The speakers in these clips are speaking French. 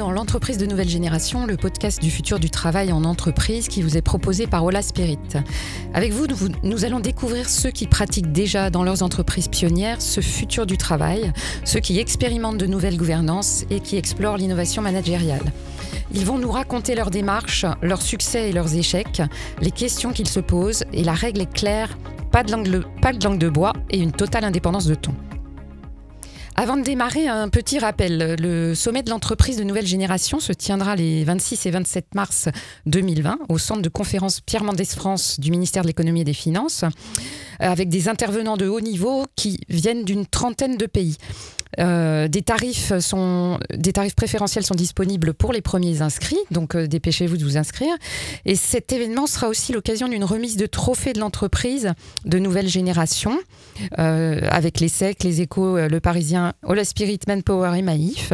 Dans l'entreprise de nouvelle génération, le podcast du futur du travail en entreprise qui vous est proposé par Ola Spirit. Avec vous, nous, allons découvrir ceux qui pratiquent déjà dans leurs entreprises pionnières ce futur du travail, ceux qui expérimentent de nouvelles gouvernances et qui explorent l'innovation managériale. Ils vont nous raconter leur démarche, leurs succès et leurs échecs, les questions qu'ils se posent et la règle est claire, pas de langue, pas de, langue de bois et une totale indépendance de ton. Avant de démarrer, un petit rappel. Le sommet de l'entreprise de nouvelle génération se tiendra les 26 et 27 mars 2020 au centre de conférence Pierre Mendès France du ministère de l'économie et des finances, avec des intervenants de haut niveau qui viennent d'une trentaine de pays. Euh, des, tarifs sont, des tarifs préférentiels sont disponibles pour les premiers inscrits, donc euh, dépêchez-vous de vous inscrire. Et cet événement sera aussi l'occasion d'une remise de trophées de l'entreprise de nouvelle génération, euh, avec les SEC, les Échos, le Parisien, Ola Spirit, Manpower et Maïf.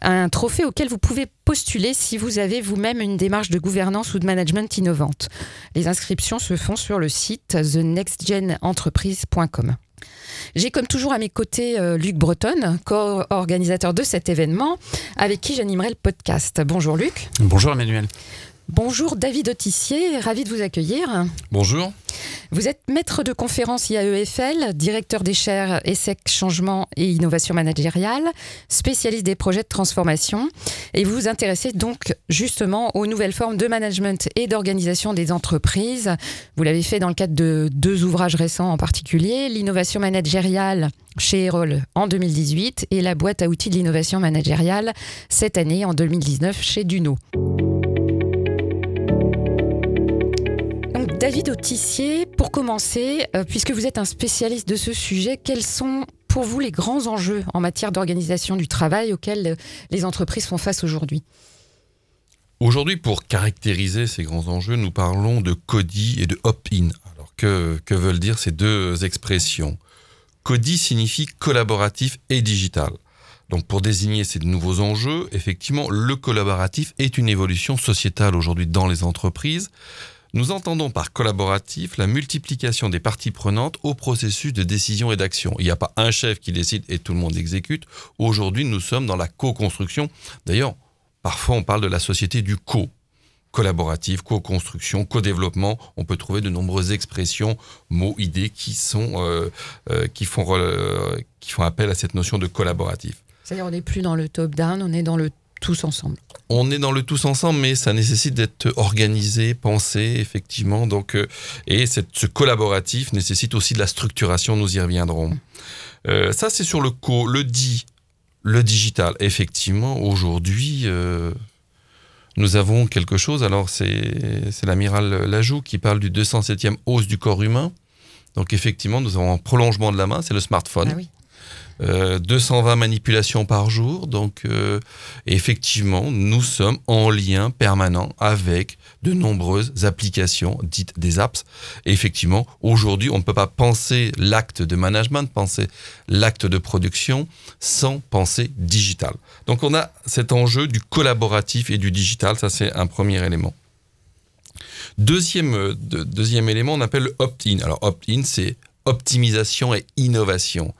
Un trophée auquel vous pouvez postuler si vous avez vous-même une démarche de gouvernance ou de management innovante. Les inscriptions se font sur le site thenextgenentreprise.com. J'ai comme toujours à mes côtés euh, Luc Breton, co-organisateur de cet événement, avec qui j'animerai le podcast. Bonjour Luc. Bonjour Emmanuel. Bonjour David Autissier, ravi de vous accueillir. Bonjour. Vous êtes maître de conférence IAEFL, directeur des chaires ESSEC Changement et Innovation Managériale, spécialiste des projets de transformation, et vous vous intéressez donc justement aux nouvelles formes de management et d'organisation des entreprises. Vous l'avez fait dans le cadre de deux ouvrages récents en particulier, l'innovation managériale chez Erol en 2018 et la boîte à outils de l'innovation managériale cette année en 2019 chez Duno. David Autissier, pour commencer, euh, puisque vous êtes un spécialiste de ce sujet, quels sont pour vous les grands enjeux en matière d'organisation du travail auxquels les entreprises font face aujourd'hui? Aujourd'hui, pour caractériser ces grands enjeux, nous parlons de CODI et de opt-in. Alors, que, que veulent dire ces deux expressions? CODI signifie collaboratif et digital. Donc pour désigner ces nouveaux enjeux, effectivement, le collaboratif est une évolution sociétale aujourd'hui dans les entreprises. Nous entendons par collaboratif la multiplication des parties prenantes au processus de décision et d'action. Il n'y a pas un chef qui décide et tout le monde exécute. Aujourd'hui, nous sommes dans la co-construction. D'ailleurs, parfois on parle de la société du co collaboratif, co-construction, co-développement. On peut trouver de nombreuses expressions, mots, idées qui sont euh, euh, qui font euh, qui font appel à cette notion de collaboratif. C'est-à-dire on n'est plus dans le top-down, on est dans le tous ensemble on est dans le tous ensemble, mais ça nécessite d'être organisé, pensé, effectivement. Donc, euh, et ce collaboratif nécessite aussi de la structuration. Nous y reviendrons. Euh, ça, c'est sur le co, le dit, le digital. Effectivement, aujourd'hui, euh, nous avons quelque chose. Alors, c'est l'amiral Lajoux qui parle du 207e hausse du corps humain. Donc, effectivement, nous avons un prolongement de la main, c'est le smartphone. Ah 220 euh, manipulations par jour. Donc, euh, effectivement, nous sommes en lien permanent avec de nombreuses applications dites des apps. Et effectivement, aujourd'hui, on ne peut pas penser l'acte de management, penser l'acte de production sans penser digital. Donc, on a cet enjeu du collaboratif et du digital. Ça, c'est un premier élément. Deuxième, euh, deuxième élément, on appelle le opt-in. Alors, opt-in, c'est optimisation et innovation.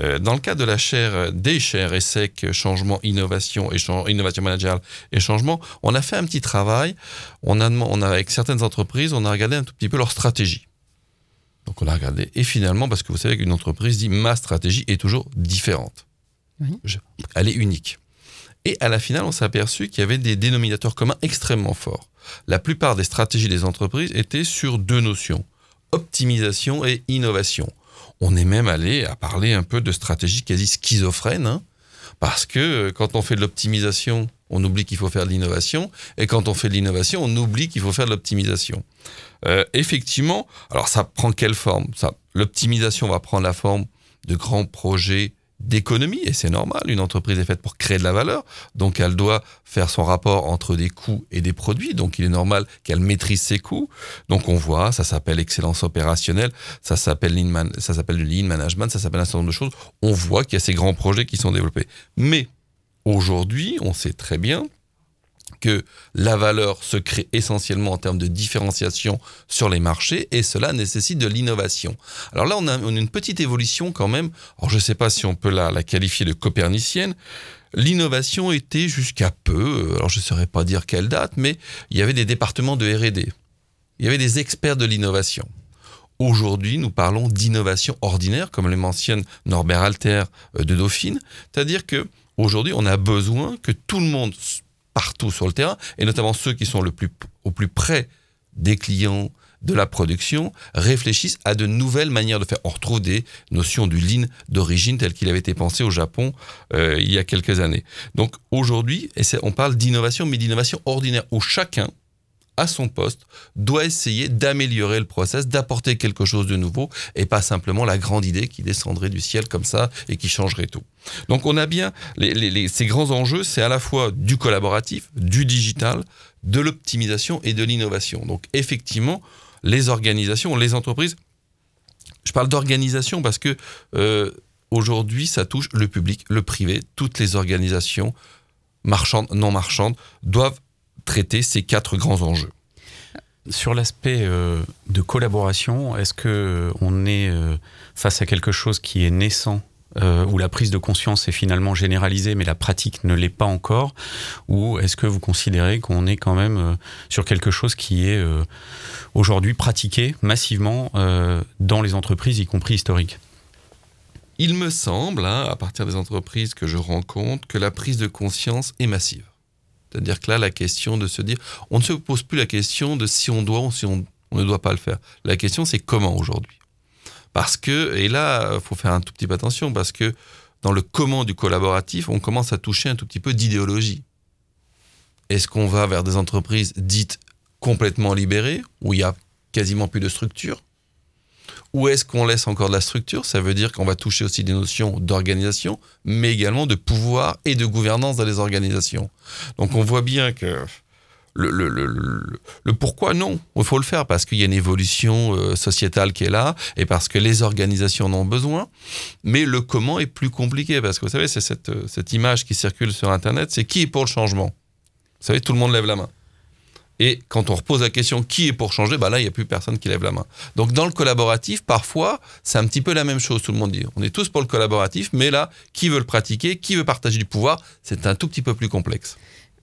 Euh, dans le cas de la chaire, euh, des chaires ESSEC, changement, innovation, et innovation managériale et changement, on a fait un petit travail. On a, on a, avec certaines entreprises, on a regardé un tout petit peu leur stratégie. Donc on a regardé. Et finalement, parce que vous savez qu'une entreprise dit ma stratégie est toujours différente. elle est unique. Et à la finale, on s'est aperçu qu'il y avait des dénominateurs communs extrêmement forts. La plupart des stratégies des entreprises étaient sur deux notions optimisation et innovation. On est même allé à parler un peu de stratégie quasi schizophrène, hein, parce que euh, quand on fait de l'optimisation, on oublie qu'il faut faire de l'innovation, et quand on fait de l'innovation, on oublie qu'il faut faire de l'optimisation. Euh, effectivement, alors ça prend quelle forme? L'optimisation va prendre la forme de grands projets d'économie, et c'est normal, une entreprise est faite pour créer de la valeur, donc elle doit faire son rapport entre des coûts et des produits, donc il est normal qu'elle maîtrise ses coûts. Donc on voit, ça s'appelle excellence opérationnelle, ça s'appelle lean, ça s'appelle le lean management, ça s'appelle un certain nombre de choses. On voit qu'il y a ces grands projets qui sont développés. Mais aujourd'hui, on sait très bien que la valeur se crée essentiellement en termes de différenciation sur les marchés et cela nécessite de l'innovation. Alors là, on a, une petite évolution quand même. Alors je ne sais pas si on peut la, qualifier de copernicienne. l'innovation était jusqu'à peu, alors je ne saurais pas dire quelle date, mais il y avait des départements de R&D. Il y avait des experts de l'innovation. Aujourd'hui, nous parlons d'innovation ordinaire, comme le mentionne Norbert Alter euh, de Dauphine, c'est-à-dire que aujourd'hui, on a besoin que tout le monde partout sur le terrain, et notamment ceux qui sont le plus, au plus près des clients, de la production, réfléchissent à de nouvelles manières de faire. On retrouve des notions du lean d'origine tel qu'il avait été pensé au Japon euh, il y a quelques années. Donc aujourd'hui, on parle d'innovation, mais d'innovation ordinaire, où chacun, à son poste, doit essayer d'améliorer le process, d'apporter quelque chose de nouveau, et pas simplement la grande idée qui descendrait du ciel comme ça et qui changerait tout. Donc on a bien ces grands enjeux, c'est à la fois du collaboratif, du digital, de l'optimisation et de l'innovation. Donc effectivement, les organisations, les entreprises, je parle d'organisation parce que euh, aujourd'hui, ça touche le public, le privé, toutes les organisations marchandes, non marchandes, doivent traiter ces quatre grands enjeux. Sur l'aspect euh, de collaboration, est-ce que euh, on est euh, face à quelque chose qui est naissant où la prise de conscience est finalement généralisée, mais la pratique ne l'est pas encore Ou est-ce que vous considérez qu'on est quand même sur quelque chose qui est aujourd'hui pratiqué massivement dans les entreprises, y compris historiques? Il me semble, hein, à partir des entreprises que je rencontre, que la prise de conscience est massive. C'est-à-dire que là, la question de se dire, on ne se pose plus la question de si on doit ou si on, ne doit pas le faire. La question, c'est comment aujourd'hui? Parce que, et là, faut faire un tout petit peu attention, parce que dans le comment du collaboratif, on commence à toucher un tout petit peu d'idéologie. Est-ce qu'on va vers des entreprises dites complètement libérées, où il y a quasiment plus de structure où est-ce qu'on laisse encore de la structure? Ça veut dire qu'on va toucher aussi des notions d'organisation, mais également de pouvoir et de gouvernance dans les organisations. Donc on voit bien que le, pourquoi non, il faut le faire parce qu'il y a une évolution euh, sociétale qui est là et parce que les organisations en ont besoin. Mais le comment est plus compliqué parce que vous savez, c'est cette, cette image qui circule sur Internet, c'est qui est pour le changement? Vous savez, tout le monde lève la main. Et quand on repose la question qui est pour changer, bah là, il n'y a plus personne qui lève la main. Donc dans le collaboratif, parfois, c'est un petit peu la même chose, tout le monde dit. On est tous pour le collaboratif, mais là, qui veut le pratiquer, qui veut partager du pouvoir, c'est un tout petit peu plus complexe.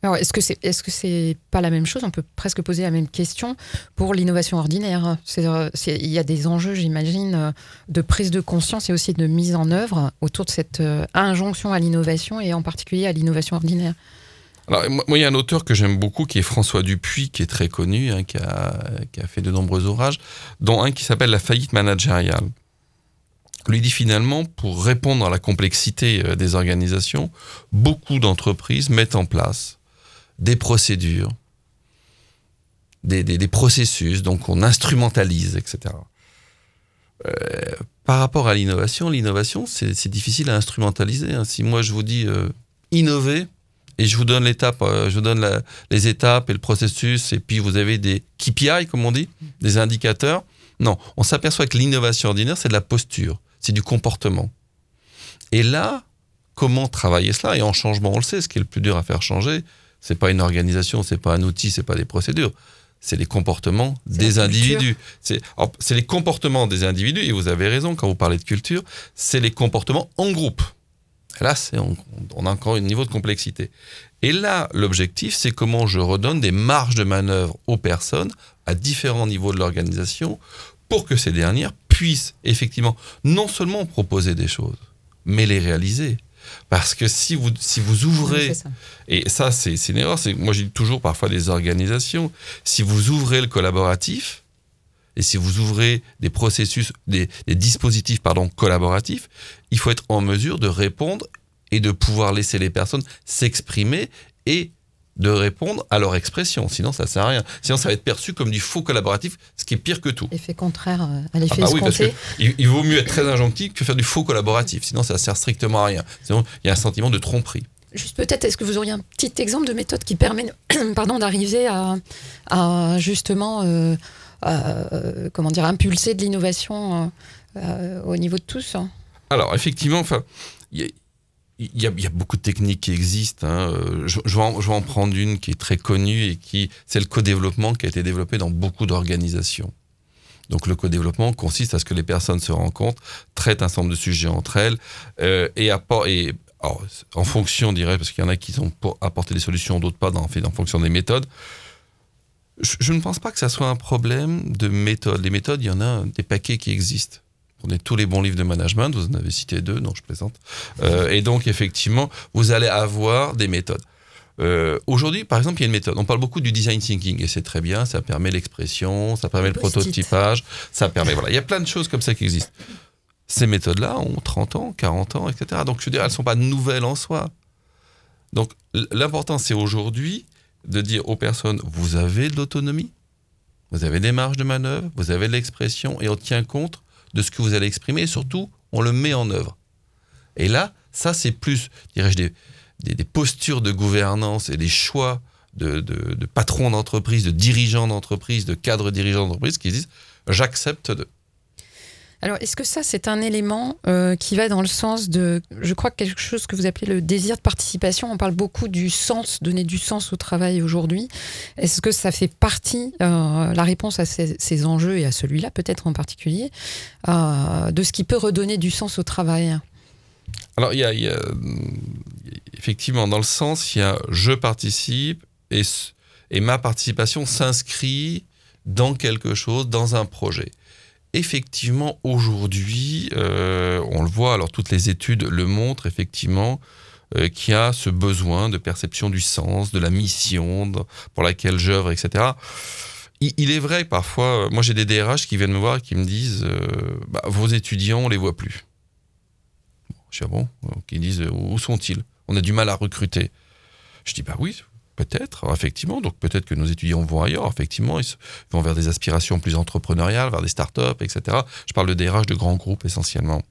Alors, est-ce que c'est est-ce que c'est pas la même chose? On peut presque poser la même question pour l'innovation ordinaire. il y a des enjeux, j'imagine, de prise de conscience et aussi de mise en œuvre autour de cette euh, injonction à l'innovation et en particulier à l'innovation ordinaire. Alors, moi, il y a un auteur que j'aime beaucoup qui est François Dupuis, qui est très connu, hein, qui, a, fait de nombreux ouvrages, dont un qui s'appelle La faillite managériale. Lui dit finalement, pour répondre à la complexité euh, des organisations, beaucoup d'entreprises mettent en place des procédures, des, processus, donc on instrumentalise, etc. Euh, par rapport à l'innovation, l'innovation, c'est difficile à instrumentaliser. Hein. Si moi je vous dis euh, innover, et je vous donne l'étape, euh, je vous donne les étapes et le processus, et puis vous avez des KPI, comme on dit, des indicateurs. Non, on s'aperçoit que l'innovation ordinaire, c'est de la posture, c'est du comportement. Et là, comment travailler cela? Et en changement, on le sait, ce qui est le plus dur à faire changer, c'est pas une organisation, c'est pas un outil, c'est pas des procédures, c'est les comportements des individus. C'est les comportements des individus, et vous avez raison quand vous parlez de culture, c'est les comportements en groupe. Là, on, on, a encore un niveau de complexité. Et là, l'objectif, c'est comment je redonne des marges de manœuvre aux personnes à différents niveaux de l'organisation pour que ces dernières puissent effectivement non seulement proposer des choses, mais les réaliser. Parce que si vous, si vous ouvrez, et ça c'est une erreur, moi j'ai toujours parfois des organisations, si vous ouvrez le collaboratif, et si vous ouvrez des processus, des, dispositifs pardon, collaboratifs, il faut être en mesure de répondre et de pouvoir laisser les personnes s'exprimer et de répondre à leur expression. Sinon, ça ne sert à rien. Sinon, ça va être perçu comme du faux collaboratif, ce qui est pire que tout. Effet contraire euh, à l'effet ah bah oui, parce il, vaut mieux être très injonctif que faire du faux collaboratif. Sinon, ça ne sert strictement à rien. Sinon, il y a un sentiment de tromperie. Juste peut-être, est-ce que vous auriez un petit exemple de méthode qui permet pardon, d'arriver à, à, justement euh, euh, comment dire, impulser de l'innovation euh, euh, au niveau de tous hein? Alors, effectivement, enfin, il y, a beaucoup de techniques qui existent. Hein. Je, vais en, prendre une qui est très connue et qui, c'est le co-développement qui a été développé dans beaucoup d'organisations. Donc le co-développement consiste à ce que les personnes se rencontrent, traitent un certain nombre de sujets entre elles et, et alors, en fonction, on dirait, parce qu'il y en a qui sont pour apporter des solutions, d'autres pas, dans, en fonction des méthodes. Je, ne pense pas que ça soit un problème de méthode. Les méthodes, il y en a des paquets qui existent. Prenez tous les bons livres de management, vous en avez cité deux, non, je plaisante. Euh, et donc, effectivement, vous allez avoir des méthodes. Euh, aujourd'hui, par exemple, il y a une méthode. On parle beaucoup du design thinking et c'est très bien. Ça permet l'expression, ça permet le, prototypage, ça permet. Voilà, il y a plein de choses comme ça qui existent. Ces méthodes-là ont 30 ans, 40 ans, etc. Donc, je veux dire, elles ne sont pas nouvelles en soi. Donc, l'important, c'est aujourd'hui de dire aux personnes vous avez de l'autonomie, vous avez des marges de manœuvre, vous avez de l'expression et on tient compte de ce que vous allez exprimer et surtout, on le met en œuvre. Et là, ça, c'est plus, dirais-je, des, des, postures de gouvernance et des choix de, de, patrons d'entreprise, de dirigeants d'entreprise, de cadres dirigeants d'entreprise qui disent j'accepte de. Alors, est-ce que ça, c'est un élément euh, qui va dans le sens de, je crois, quelque chose que vous appelez le désir de participation? On parle beaucoup du sens, donner du sens au travail aujourd'hui. Est-ce que ça fait partie, euh, la réponse à ces, enjeux et à celui-là peut-être en particulier, euh, de ce qui peut redonner du sens au travail? Alors, effectivement, dans le sens, il y a je participe et, et ma participation s'inscrit dans quelque chose, dans un projet. Effectivement, aujourd'hui, euh, on le voit, alors toutes les études le montrent, effectivement, euh, qu'il y a ce besoin de perception du sens, de la mission pour laquelle j'œuvre, etc. Il, est vrai parfois, moi j'ai des DRH qui viennent me voir et qui me disent euh, bah, Vos étudiants, on les voit plus. je dis ah bon? Qui disent Où sont-ils? On a du mal à recruter. Je dis Bah oui, Peut-être, effectivement. Donc peut-être que nos étudiants vont ailleurs. Effectivement, ils vont vers des aspirations plus entrepreneuriales, vers des startups, etc. Je parle de DRH de grands groupes essentiellement.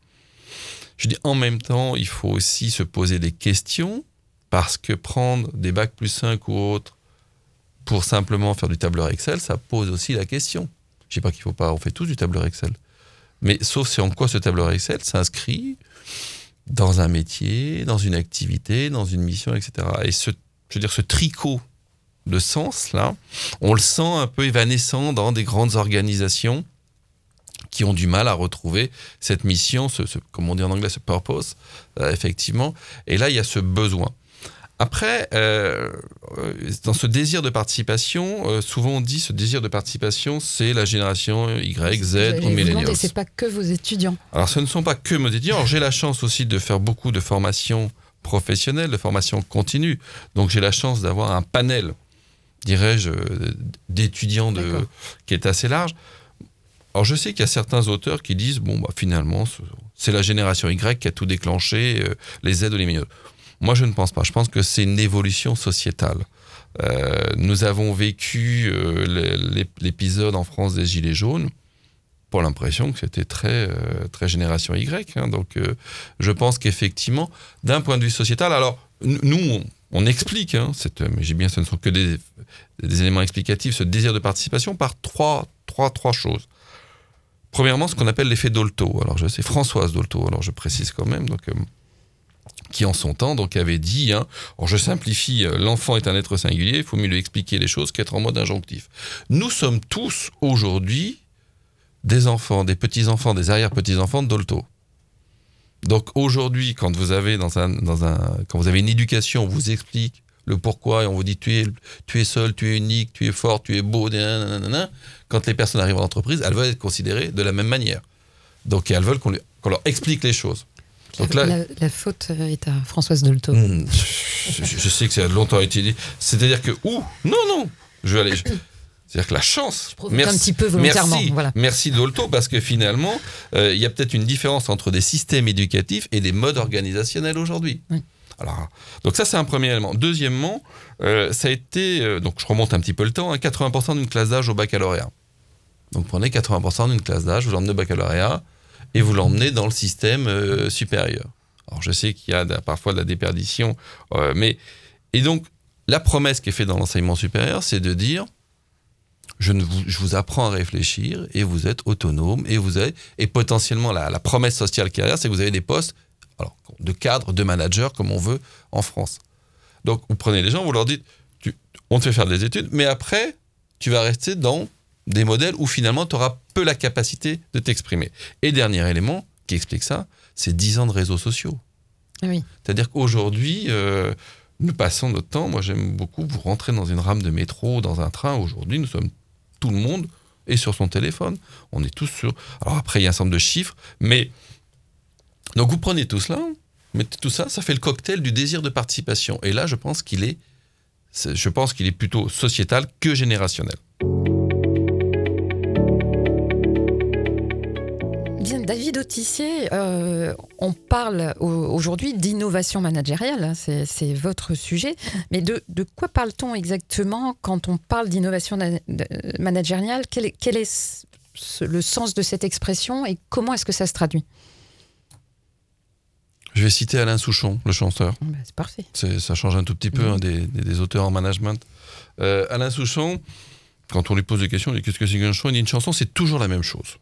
Je dis en même temps, il faut aussi se poser des questions parce que prendre des bacs plus 5 ou autres pour simplement faire du tableur Excel, ça pose aussi la question. Je dis pas qu'il faut pas, on fait tous du tableur Excel. Mais sauf c'est en quoi ce tableur Excel s'inscrit dans un métier, dans une activité, dans une mission, etc. Et ce je veux dire, ce tricot de sens, là, on le sent un peu évanescent dans des grandes organisations qui ont du mal à retrouver cette mission, ce, comme on dit en anglais, ce purpose, euh, effectivement. Et là, il y a ce besoin. Après, euh, dans ce désir de participation, euh, souvent on dit ce désir de participation, c'est la génération Y, Z ou millennials. Et c'est pas que vos étudiants. Alors, ce ne sont pas que mes étudiants. J'ai la chance aussi de faire beaucoup de formations professionnelle, de formation continue. Donc j'ai la chance d'avoir un panel, dirais-je, d'étudiants de, qui est assez large. Alors je sais qu'il y a certains auteurs qui disent, bon, bah, finalement, c'est la génération Y qui a tout déclenché, euh, les Z ou les milieux. Moi, je ne pense pas. Je pense que c'est une évolution sociétale. Euh, nous avons vécu euh, l'épisode en France des Gilets jaunes pour l'impression que c'était très, euh, très génération Y. Hein. donc, euh, je pense qu'effectivement, d'un point de vue sociétal, alors, nous, on, explique, hein, mais j'ai bien, ce ne sont que des, éléments explicatifs, ce désir de participation par trois, trois, trois choses. Premièrement, ce qu'on appelle l'effet Dolto. Alors, je sais, Françoise Dolto, alors je précise quand même, donc, euh, qui en son temps donc avait dit, hein, je simplifie, l'enfant est un être singulier, il faut mieux lui expliquer les choses qu'être en mode injonctif. Nous sommes tous aujourd'hui des enfants, des petits-enfants, des arrière-petits-enfants de Dolto. Donc aujourd'hui, quand vous avez dans un, dans un, quand vous avez une éducation, on vous explique le pourquoi et on vous dit tu es, tu es seul, tu es unique, tu es fort, tu es beau, nanana, quand les personnes arrivent en entreprise, elles veulent être considérées de la même manière. Donc elles veulent qu'on leur explique les choses. Donc là, la, faute est à Françoise Dolto. Hmm, je, sais que ça a longtemps été dit. C'est-à-dire que, ouh, non, non, je vais aller. C'est-à-dire que la chance. merci, un petit peu volontairement. Merci, voilà. merci Dolto, parce que finalement, euh, il y a peut-être une différence entre des systèmes éducatifs et des modes organisationnels aujourd'hui. Alors, donc ça, c'est un premier élément. Deuxièmement, euh, ça a été, euh, donc je remonte un petit peu le temps, 80% hein, d'une classe d'âge au baccalauréat. Donc prenez 80% d'une classe d'âge, vous l'emmenez au baccalauréat et vous l'emmenez dans le système supérieur. Alors je sais qu'il y a parfois de la déperdition, mais et donc la promesse qui est faite dans l'enseignement supérieur, c'est de dire je, vous, apprends à réfléchir et vous êtes autonome et vous avez, et potentiellement la, promesse sociale qui est derrière, c'est que vous avez des postes alors, de cadre, de manager, comme on veut en France. Donc, vous prenez les gens, vous leur dites, on te fait faire des études, mais après, tu vas rester dans des modèles où finalement, tu auras peu la capacité de t'exprimer. Et dernier élément qui explique ça, c'est 10 ans de réseaux sociaux. Oui. C'est-à-dire qu'aujourd'hui, euh, nous passons notre temps, moi j'aime beaucoup, vous rentrez dans une rame de métro, dans un train, aujourd'hui nous sommes tout le monde est sur son téléphone. On est tous sur... Alors après, il y a un certain nombre de chiffres, mais... Donc vous prenez tout cela, mettez tout ça, ça fait le cocktail du désir de participation. Et là, je pense qu'il est, je pense qu'il est plutôt sociétal que générationnel. Euh, on parle aujourd'hui d'innovation managériale, hein, c'est votre sujet, mais de, quoi parle-t-on exactement quand on parle d'innovation managériale? Quel, est le sens de cette expression et comment est-ce que ça se traduit? Je vais citer Alain Souchon, le chanteur. Bah, c'est parfait. Ça change un tout petit peu hein, des, auteurs en management. Euh, Alain Souchon, quand on lui pose des questions, il dit qu'est-ce que c'est qu'une chanson Il dit une chanson, c'est toujours la même chose.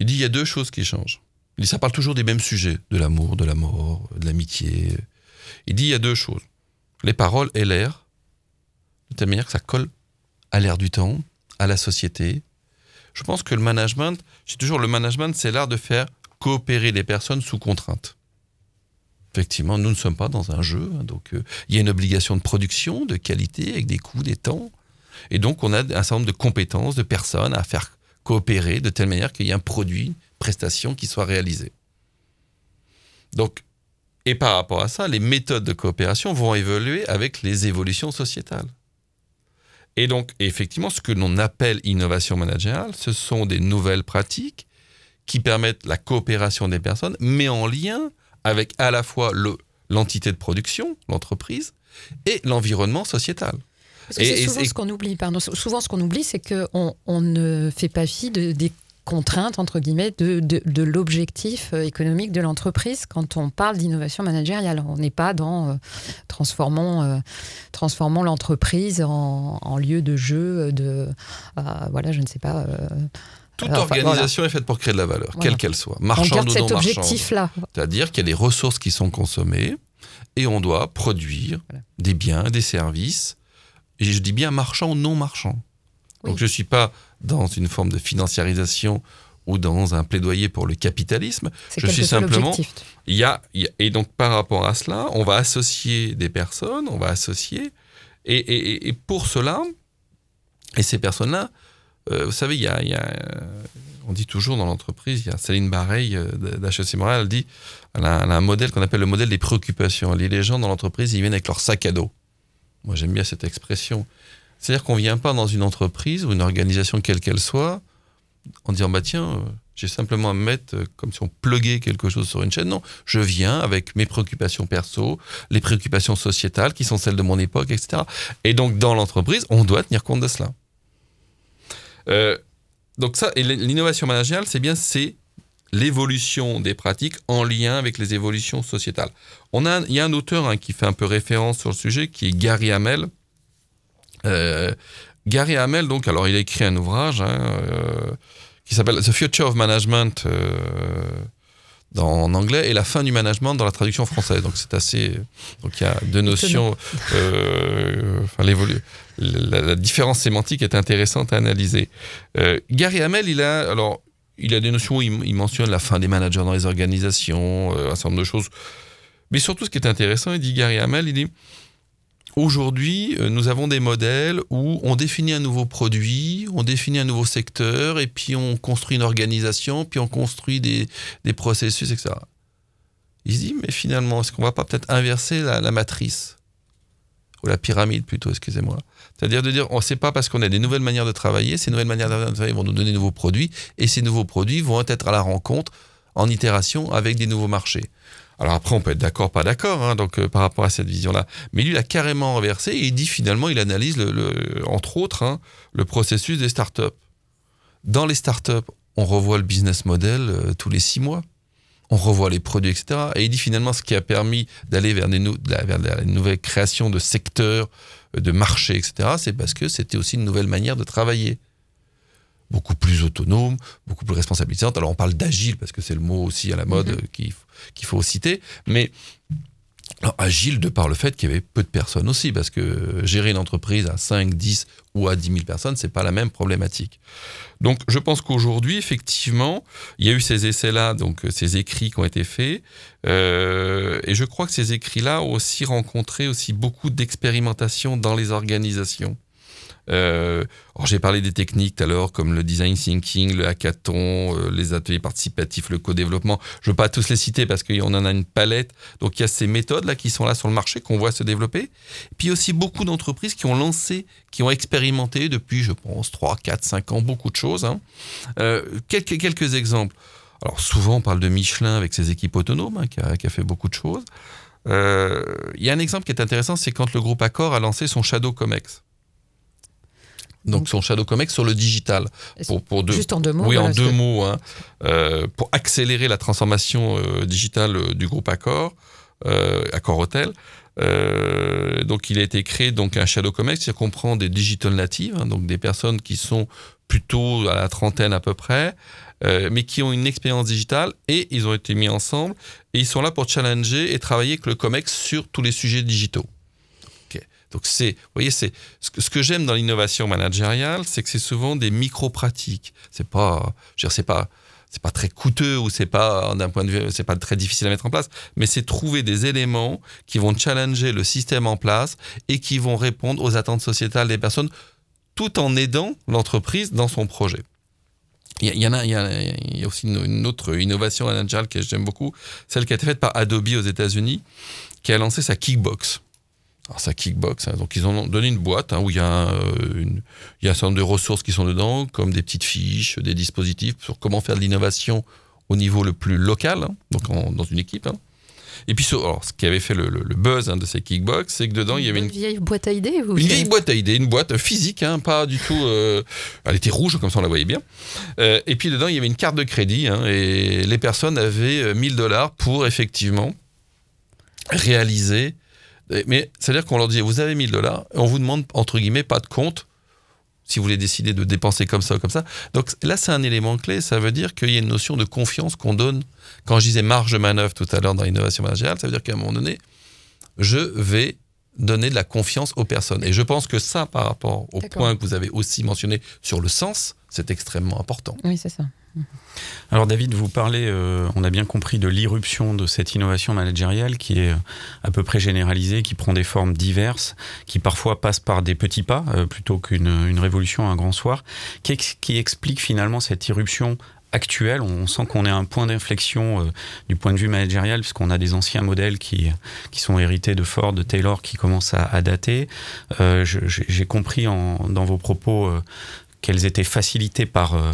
Il dit il y a deux choses qui changent. Il dit ça parle toujours des mêmes sujets, de l'amour, de la mort, de l'amitié. Il dit il y a deux choses. Les paroles et l'air, de telle manière que ça colle à l'air du temps, à la société. Je pense que le management, c'est toujours le management, c'est l'art de faire coopérer les personnes sous contrainte. Effectivement, nous ne sommes pas dans un jeu, hein, donc euh, il y a une obligation de production, de qualité, avec des coûts, des temps. Et donc on a un certain nombre de compétences, de personnes à faire coopérer de telle manière qu'il y ait un produit, prestation qui soit réalisée. Donc, et par rapport à ça, les méthodes de coopération vont évoluer avec les évolutions sociétales. Et donc, effectivement, ce que l'on appelle innovation managériale, ce sont des nouvelles pratiques qui permettent la coopération des personnes, mais en lien avec à la fois l'entité de production, l'entreprise, et l'environnement sociétal. Parce que c'est souvent ce qu'on oublie. Pardon. Souvent, ce qu'on oublie, c'est qu'on on ne fait pas fi de, des contraintes, entre guillemets, de, de, l'objectif euh, économique de l'entreprise quand on parle d'innovation managériale. On n'est pas dans euh, transformons, euh, transformons l'entreprise en, en, lieu de jeu, de. voilà, je ne sais pas. toute organisation est faite pour créer de la valeur, quelle qu'elle soit, marchande ou non objectif-là. C'est-à-dire qu'il y a des ressources qui sont consommées et on doit produire des biens, des services et je dis bien marchand ou non marchand. Donc je ne suis pas dans une forme de financiarisation ou dans un plaidoyer pour le capitalisme. Je suis simplement. Il y, a, et donc par rapport à cela, on va associer des personnes, on va associer. Et, pour cela, et ces personnes-là, euh, vous savez, il y a, on dit toujours dans l'entreprise, il y a Céline Bareil euh, d'HEC Montréal, elle dit, elle a, un modèle qu'on appelle le modèle des préoccupations. Les gens dans l'entreprise, ils viennent avec leur sac à dos. Moi, j'aime bien cette expression. C'est-à-dire qu'on ne vient pas dans une entreprise ou une organisation quelle qu'elle soit en disant bah tiens, euh, j'ai simplement à me mettre euh, comme si on pluguait quelque chose sur une chaîne. Non, je viens avec mes préoccupations perso, les préoccupations sociétales qui sont celles de mon époque, etc. Et donc dans l'entreprise, on doit tenir compte de cela. Euh, donc ça, et l'innovation managériale, c'est bien, c'est l'évolution des pratiques en lien avec les évolutions sociétales. On a, il y a un auteur hein, qui fait un peu référence sur le sujet, qui est Gary Hamel. Euh, Gary Hamel, donc, alors il a écrit un ouvrage hein, euh, qui s'appelle The Future of Management euh, dans, en anglais et la fin du management dans la traduction française. Donc c'est assez. Donc il y a deux notions. enfin, la, la, différence sémantique est intéressante à analyser. Gary Hamel, il a alors il a des notions, il, il, mentionne la fin des managers dans les organisations, euh, un certain nombre de choses. Mais surtout, ce qui est intéressant, il dit Gary Hamel, il dit Aujourd'hui, euh, nous avons des modèles où on définit un nouveau produit, on définit un nouveau secteur, et puis on construit une organisation, puis on construit des, des processus, etc. Il se dit, mais finalement, est-ce qu'on va pas peut-être inverser la matrice? Ou la pyramide plutôt, excusez-moi. C'est-à-dire de dire, on ne sait pas parce qu'on a des nouvelles manières de travailler, ces nouvelles manières de travailler vont nous donner de nouveaux produits, et ces nouveaux produits vont être à la rencontre, en itération, avec des nouveaux marchés. Alors après, on peut être d'accord, pas d'accord, hein, donc euh, par rapport à cette vision-là. Mais lui, il a carrément renversé et il dit finalement, il analyse, le, entre autres, hein, le processus des startups. Dans les startups, on revoit le business model euh, tous les six mois. On revoit les produits, etc. Et il dit finalement ce qui a permis d'aller vers, vers la nouvelle création de secteurs, de marché, etc., c'est parce que c'était aussi une nouvelle manière de travailler. Beaucoup plus autonome, beaucoup plus responsabilisante. Alors on parle d'agile parce que c'est le mot aussi à la mode mm-hmm. qu'il faut citer, mais Agile de par le fait qu'il y avait peu de personnes aussi, parce que gérer une entreprise à 5, 10 ou à 10 000 personnes, c'est pas la même problématique. Donc, je pense qu'aujourd'hui, effectivement, il y a eu ces essais-là, donc ces écrits qui ont été faits, euh, et je crois que ces écrits-là ont aussi rencontré aussi beaucoup d'expérimentation dans les organisations. Euh, j'ai parlé des techniques tout à l'heure, comme le design thinking, le hackathon, euh, les ateliers participatifs, le co-développement. Je ne veux pas tous les citer parce qu'on en a une palette. Donc il y a ces méthodes-là qui sont là sur le marché, qu'on voit se développer. Puis aussi beaucoup d'entreprises qui ont lancé, qui ont expérimenté depuis, je pense, 3, 4, 5 ans, beaucoup de choses. Hein. Euh, quelques, quelques exemples. Alors souvent on parle de Michelin avec ses équipes autonomes, hein, qui, a, qui, a, fait beaucoup de choses. Euh, il y a un exemple qui est intéressant, c'est quand le groupe Accor a lancé son Shadow Comex. Donc son Shadow Comex sur le digital. Pour, pour deux, Juste en deux mots. Oui, en deux mots. Hein, euh, pour accélérer la transformation euh, digitale euh, du groupe Accor, euh, Accor Hotel. Euh, donc il a été créé donc un Shadow Comex qui comprend des digital natives, hein, donc des personnes qui sont plutôt à la trentaine à peu près, euh, mais qui ont une expérience digitale et ils ont été mis ensemble et ils sont là pour challenger et travailler avec le Comex sur tous les sujets digitaux. Donc c'est, vous voyez, c'est ce que, j'aime dans l'innovation managériale, c'est que c'est souvent des micro-pratiques. C'est pas, c'est pas, c'est pas très coûteux ou c'est pas d'un point de vue, c'est pas très difficile à mettre en place, mais c'est trouver des éléments qui vont challenger le système en place et qui vont répondre aux attentes sociétales des personnes, tout en aidant l'entreprise dans son projet. Il y, en a, il y, a, il y a aussi une, une autre innovation managériale que j'aime beaucoup, celle qui a été faite par Adobe aux États-Unis, qui a lancé sa Kickbox. Alors, ça kickbox. Hein. Donc, ils ont donné une boîte hein, où il y, a, euh, une, il y a un certain nombre de ressources qui sont dedans, comme des petites fiches, des dispositifs sur comment faire de l'innovation au niveau le plus local, hein, donc en, dans une équipe. Et puis, alors, ce qui avait fait le, le, le buzz de ces kickbox, c'est que dedans, il y avait une, une vieille boîte à idées. Une vieille boîte à idées, une boîte physique, pas du tout. Euh, elle était rouge, comme ça on la voyait bien. Euh, et puis dedans, il y avait une carte de crédit, et les personnes avaient 1000 dollars pour effectivement réaliser mais c'est-à-dire qu'on leur dit, vous avez 1000 dollars, on vous demande, entre guillemets, pas de compte, si vous voulez décider de dépenser comme ça ou comme ça. Donc là, c'est un élément clé, ça veut dire qu'il y a une notion de confiance qu'on donne. Quand je disais marge de manœuvre tout à l'heure dans l'innovation managériale, ça veut dire qu'à un moment donné, je vais donner de la confiance aux personnes. Et je pense que ça, par rapport au point que vous avez aussi mentionné sur le sens, c'est extrêmement important. Oui, c'est ça. Alors David, vous parlez, euh, on a bien compris, de l'irruption de cette innovation managériale qui est à peu près généralisée, qui prend des formes diverses, qui parfois passe par des petits pas euh, plutôt qu'une une révolution, un grand soir. Qui, qui explique finalement cette irruption actuelle? On sent qu'on est à un point d'inflexion euh, du point de vue managérial, puisqu'on a des anciens modèles qui, sont hérités de Ford, de Taylor, qui commencent à, à dater. Euh, J'ai compris dans vos propos euh, qu'elles étaient facilitées par euh, euh,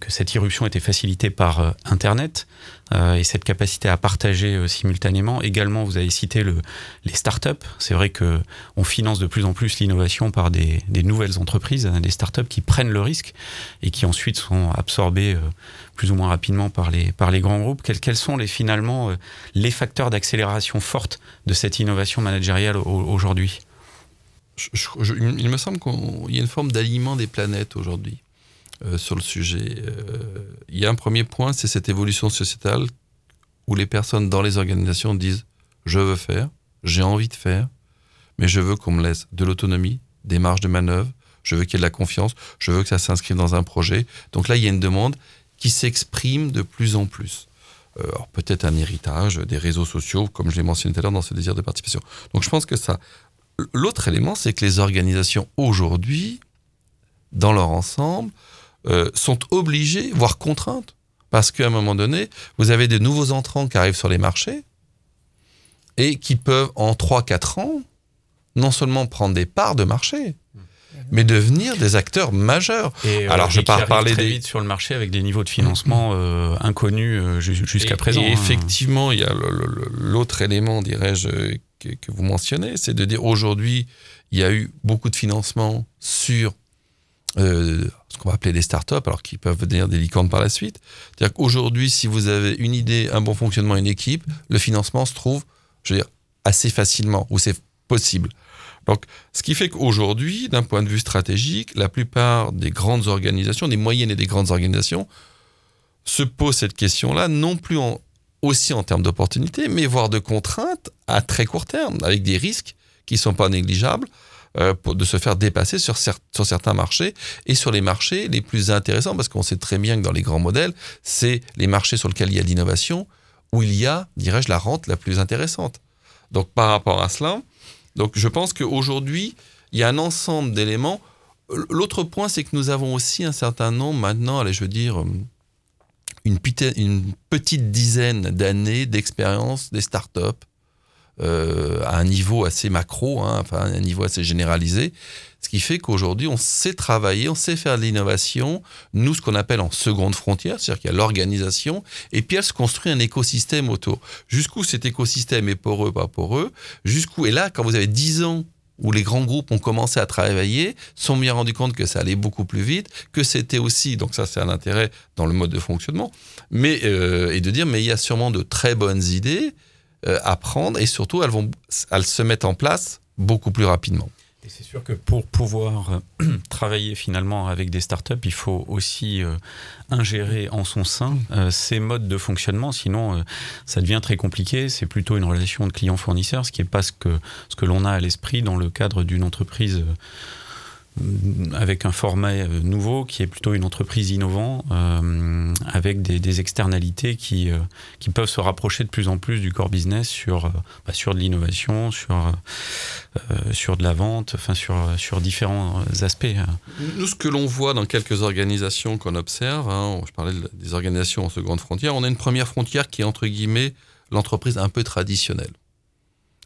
que cette irruption était facilitée par euh, Internet euh, et cette capacité à partager simultanément. Également, vous avez cité le, les startups. C'est vrai que on finance de plus en plus l'innovation par des, des, nouvelles entreprises, hein, des startups qui prennent le risque et qui ensuite sont absorbées plus ou moins rapidement par les, par les grands groupes. Quels, quels sont les, finalement les facteurs d'accélération forte de cette innovation managériale aujourd'hui? Il me semble qu'il y a une forme d'alignement des planètes aujourd'hui. Euh, sur le sujet. Euh, il y a un premier point, c'est cette évolution sociétale où les personnes dans les organisations disent je veux faire, j'ai envie de faire, mais je veux qu'on me laisse de l'autonomie, des marges de manœuvre, je veux qu'il y ait de la confiance, je veux que ça s'inscrive dans un projet. Donc là, il y a une demande qui s'exprime de plus en plus. Euh, alors peut-être un héritage des réseaux sociaux, comme je l'ai mentionné tout à l'heure dans ce désir de participation. Donc je pense que ça. L'autre élément, c'est que les organisations aujourd'hui, dans leur ensemble, euh, sont obligées, voire contraintes, parce qu'à un moment donné, vous avez des nouveaux entrants qui arrivent sur les marchés et qui peuvent, en 3-4 ans, non seulement prendre des parts de marché, mais devenir des acteurs majeurs. Et, euh, Alors, je parle parler très des... vite sur le marché avec des niveaux de financement euh, inconnus euh, jusqu'à présent. Et hein. effectivement, il y a l'autre élément, dirais-je, que, que, vous mentionnez, c'est de dire aujourd'hui, il y a eu beaucoup de financement sur euh, qu'on va appeler des startups, alors qui peuvent devenir des licornes par la suite. C'est-à-dire qu'aujourd'hui, si vous avez une idée, un bon fonctionnement, une équipe, le financement se trouve, je veux dire, assez facilement, ou c'est possible. Donc, ce qui fait qu'aujourd'hui, d'un point de vue stratégique, la plupart des grandes organisations, des moyennes et des grandes organisations, se posent cette question-là, non plus aussi en termes d'opportunités, mais voire de contraintes à très court terme, avec des risques qui ne sont pas négligeables euh, de se faire dépasser sur, certains marchés et sur les marchés les plus intéressants, parce qu'on sait très bien que dans les grands modèles, c'est les marchés sur lesquels il y a l'innovation, où il y a, dirais-je, la rente la plus intéressante. Donc par rapport à cela, donc je pense qu'aujourd'hui, il y a un ensemble d'éléments. L'autre point, c'est que nous avons aussi un certain nombre maintenant, allez, je veux dire, une, une petite dizaine d'années d'expérience des startups euh, à un niveau assez macro, hein, enfin à un niveau assez généralisé. Ce qui fait qu'aujourd'hui, on sait travailler, on sait faire de l'innovation, nous, ce qu'on appelle en seconde frontière, c'est-à-dire qu'il y a l'organisation, et puis elle se construit un écosystème autour. Jusqu'où cet écosystème est poreux, pas poreux, jusqu'où, et là, quand vous avez 10 ans où les grands groupes ont commencé à travailler, sont bien rendus compte que ça allait beaucoup plus vite, que c'était aussi, donc ça c'est un intérêt dans le mode de fonctionnement, mais, euh, et de dire, mais il y a sûrement de très bonnes idées euh, à prendre, et surtout elles, vont, elles se mettent en place beaucoup plus rapidement. Et c'est sûr que pour pouvoir euh, travailler finalement avec des startups, il faut aussi euh, ingérer en son sein euh, ces modes de fonctionnement. Sinon, ça devient très compliqué. C'est plutôt une relation de client-fournisseur, ce qui n'est pas ce que, ce que l'on a à l'esprit dans le cadre d'une entreprise euh, avec un format euh, nouveau qui est plutôt une entreprise innovante euh, avec des, externalités qui, qui peuvent se rapprocher de plus en plus du core business sur, bah, sur de l'innovation, sur, sur de la vente, enfin sur, sur différents aspects. Nous, ce que l'on voit dans quelques organisations qu'on observe, hein, je parlais des organisations en seconde frontière, on a une première frontière qui est entre guillemets l'entreprise un peu traditionnelle.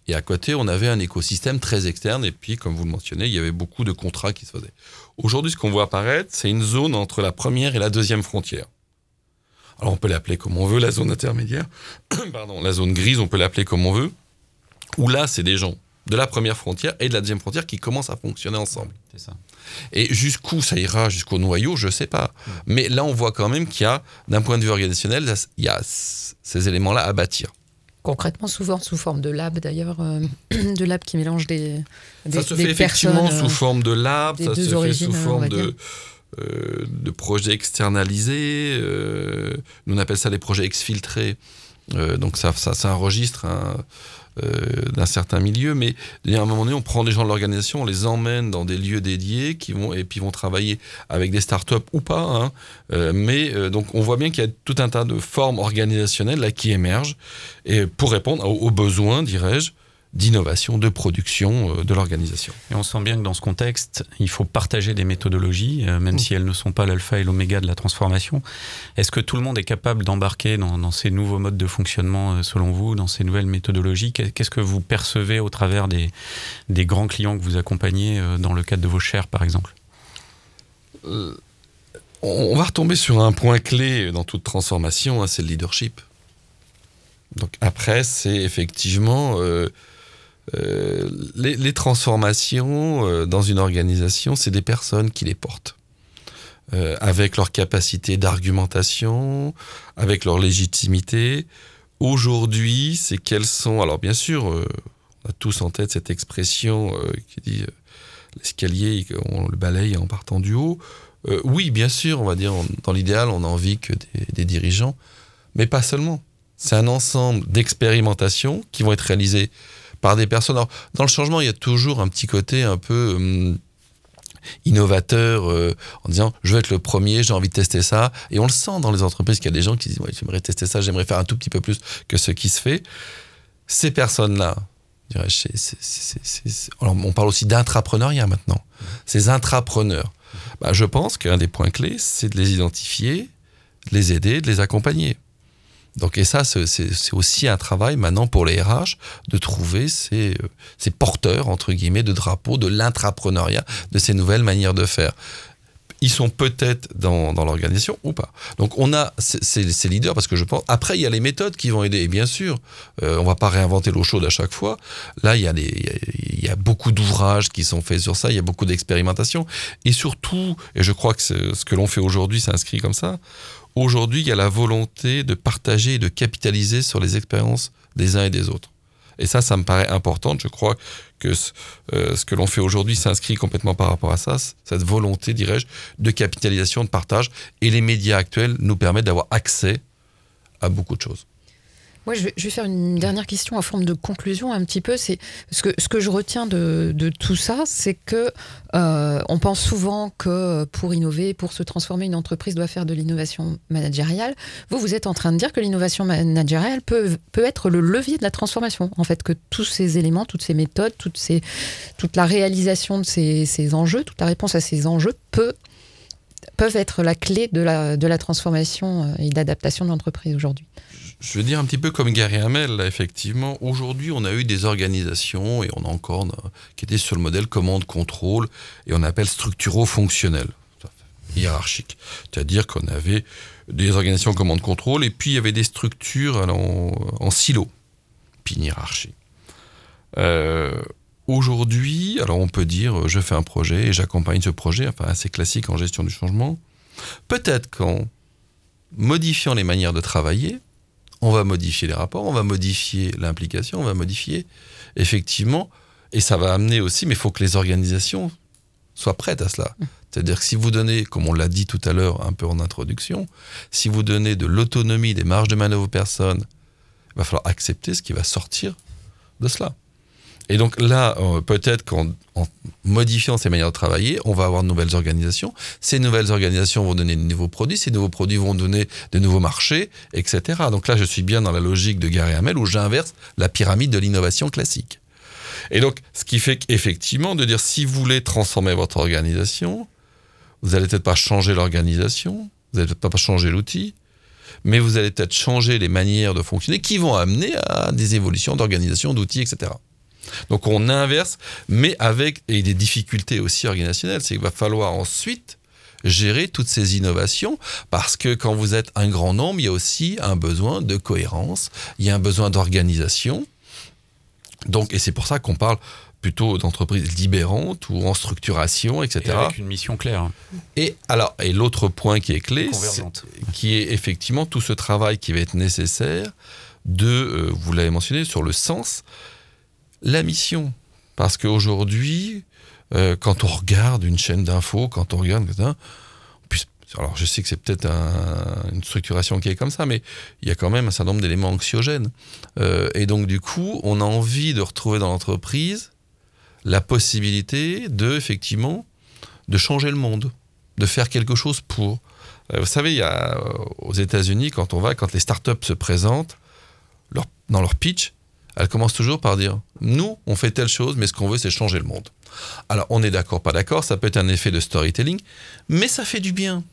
Et à côté, on avait un écosystème très externe. Et puis, comme vous le mentionnez, il y avait beaucoup de contrats qui se faisaient. Aujourd'hui, ce qu'on voit apparaître, c'est une zone entre la première et la deuxième frontière. Alors, on peut l'appeler comme on veut, la zone intermédiaire. Pardon, la zone grise, on peut l'appeler comme on veut. Où là, c'est des gens de la première frontière et de la deuxième frontière qui commencent à fonctionner ensemble. C'est ça. Et jusqu'où ça ira, jusqu'au noyau, je ne sais pas. Mais là, on voit quand même qu'il y a, d'un point de vue organisationnel, il y a ces éléments-là à bâtir concrètement souvent sous forme de lab d'ailleurs, euh, de lab qui mélange des, des Ça se fait effectivement sous euh, forme de lab, ça se fait sous forme de, euh, de projets externalisés. nous on appelle ça les projets exfiltrés. Donc ça, ça, un, euh, d'un certain milieu, mais à un moment donné, on prend des gens de l'organisation, on les emmène dans des lieux dédiés qui vont et puis vont travailler avec des startups ou pas. Hein. Euh, mais euh, donc on voit bien qu'il y a tout un tas de formes organisationnelles là qui émergent et pour répondre aux besoins, dirais-je, d'innovation, de production euh, de l'organisation. Et on sent bien que dans ce contexte, il faut partager des méthodologies, euh, même si elles ne sont pas l'alpha et l'oméga de la transformation. Est-ce que tout le monde est capable d'embarquer dans, ces nouveaux modes de fonctionnement, euh, selon vous, dans ces nouvelles méthodologies? Qu'est-ce que vous percevez au travers des, des, grands clients que vous accompagnez dans le cadre de vos chers, par exemple? On va retomber sur un point clé dans toute transformation, hein, c'est le leadership. Donc après, c'est effectivement euh, les, transformations euh, dans une organisation, c'est des personnes qui les portent. Euh, avec leur capacité d'argumentation, avec leur légitimité. Aujourd'hui, c'est quelles sont... Alors bien sûr, on a tous en tête cette expression qui dit l'escalier, on le balaye en partant du haut. oui, bien sûr, on va dire, dans l'idéal, on a envie que des dirigeants, mais pas seulement. C'est un ensemble d'expérimentations qui vont être réalisées par des personnes. dans le changement, il y a toujours un petit côté un peu hum, innovateur euh, en disant je veux être le premier, j'ai envie de tester ça. Et on le sent dans les entreprises qu'il y a des gens qui disent j'aimerais tester ça, j'aimerais faire un tout petit peu plus que ce qui se fait. Ces personnes-là, on parle aussi d'intrapreneuriat maintenant. Ces intrapreneurs, bah, je pense qu'un des points clés, c'est de les identifier, de les aider, de les accompagner. Donc, et ça, c'est aussi un travail maintenant pour les RH de trouver ces, euh, ces porteurs, entre guillemets, de drapeaux de l'intrapreneuriat, de ces nouvelles manières de faire ils sont peut-être dans, dans l'organisation ou pas. Donc on a ces, leaders parce que je pense. Après il y a les méthodes qui vont aider. Et bien sûr, euh, on va pas réinventer l'eau chaude à chaque fois. Là il y a, les, il y a beaucoup d'ouvrages qui sont faits sur ça. Il y a beaucoup d'expérimentation et surtout, et je crois que ce que l'on fait aujourd'hui s'inscrit comme ça. Aujourd'hui, il y a la volonté de partager et de capitaliser sur les expériences des uns et des autres. Et ça, ça me paraît important. Je crois que ce, euh, que l'on fait aujourd'hui s'inscrit complètement par rapport à ça, cette volonté, dirais-je, de capitalisation, de partage. Et les médias actuels nous permettent d'avoir accès à beaucoup de choses. Moi, je vais, faire une dernière question en forme de conclusion un petit peu. C'est ce que, ce que je retiens de, tout ça, c'est que euh, on pense souvent que pour innover, pour se transformer, une entreprise doit faire de l'innovation managériale. Vous, vous êtes en train de dire que l'innovation managériale peut, peut être le levier de la transformation. En fait, que tous ces éléments, toutes ces méthodes, toutes ces, toute la réalisation de ces, ces enjeux, toute la réponse à ces enjeux peut peuvent être la clé de la, de la transformation euh, et d'adaptation de l'entreprise aujourd'hui je veux dire un petit peu comme Gary Hamel, effectivement. Aujourd'hui, on a eu des organisations, et on a encore, qui étaient sur le modèle commande-contrôle, et on appelle structuro-fonctionnel, hiérarchique. C'est-à-dire qu'on avait des organisations commande-contrôle, et puis il y avait des structures en, en silo, puis une hiérarchie. Euh, aujourd'hui, alors on peut dire, je fais un projet et j'accompagne ce projet, enfin assez classique en gestion du changement. Peut-être qu'en modifiant les manières de travailler, on va modifier les rapports, on va modifier l'implication, on va modifier effectivement, et ça va amener aussi, mais il faut que les organisations soient prêtes à cela. C'est-à-dire que si vous donnez, comme on l'a dit tout à l'heure un peu en introduction, si vous donnez de l'autonomie, des marges de manœuvre aux personnes, il va falloir accepter ce qui va sortir de cela. Et donc là, euh, peut-être qu'en modifiant ces manières de travailler, on va avoir de nouvelles organisations. Ces nouvelles organisations vont donner de nouveaux produits, ces nouveaux produits vont donner de nouveaux marchés, etc. Donc là, je suis bien dans la logique de Gary Hamel où j'inverse la pyramide de l'innovation classique. Et donc, ce qui fait qu'effectivement, de dire si vous voulez transformer votre organisation, vous allez peut-être pas changer l'organisation, vous allez peut-être pas changer l'outil, mais vous allez peut-être changer les manières de fonctionner qui vont amener à des évolutions d'organisation, d'outils, etc. Donc on inverse, mais avec et des difficultés aussi organisationnelles. C'est qu'il va falloir ensuite gérer toutes ces innovations parce que quand vous êtes un grand nombre, il y a aussi un besoin de cohérence, il y a un besoin d'organisation. Donc, et c'est pour ça qu'on parle plutôt d'entreprises libérantes ou en structuration, etc. Et avec une mission claire. Et alors, et l'autre point qui est clé, qui est effectivement tout ce travail qui va être nécessaire de, euh, vous l'avez mentionné, sur le sens la mission. Parce qu'aujourd'hui, euh, quand on regarde une chaîne d'infos, quand on regarde, alors je sais que c'est peut-être une structuration qui est comme ça, mais il y a quand même un certain nombre d'éléments anxiogènes. Euh, et donc du coup, on a envie de retrouver dans l'entreprise la possibilité de, effectivement, de changer le monde, de faire quelque chose pour. Euh, vous savez, il y a, aux États-Unis, quand on va, quand les startups se présentent, dans leur pitch, elle commence toujours par dire Nous, on fait telle chose, mais ce qu'on veut, c'est changer le monde. Alors, on est d'accord, pas d'accord, ça peut être un effet de storytelling, mais ça fait du bien.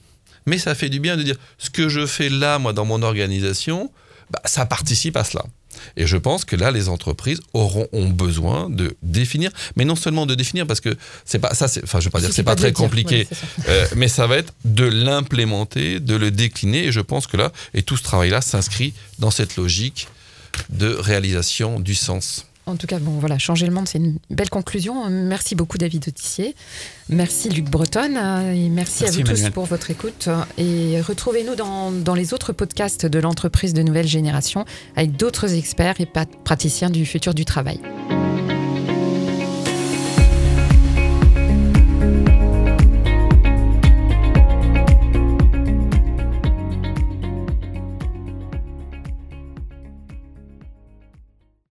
Mais ça fait du bien de dire Ce que je fais là, moi, dans mon organisation, bah, ça participe à cela. Et je pense que là, les entreprises auront ont besoin de définir, mais non seulement de définir, parce que c'est pas ça, enfin, je vais pas dire c'est pas, très compliqué, euh, mais ça va être de l'implémenter, de le décliner. Et je pense que là, et tout ce travail-là s'inscrit dans cette logique de réalisation du sens. En tout cas, bon, voilà, changer le monde, c'est une belle conclusion. Merci beaucoup, David Autissier. Merci, Luc Breton. Et merci, à vous tous pour votre écoute. Et retrouvez-nous dans, dans, les autres podcasts de l'entreprise de nouvelle génération avec d'autres experts et praticiens du futur du travail.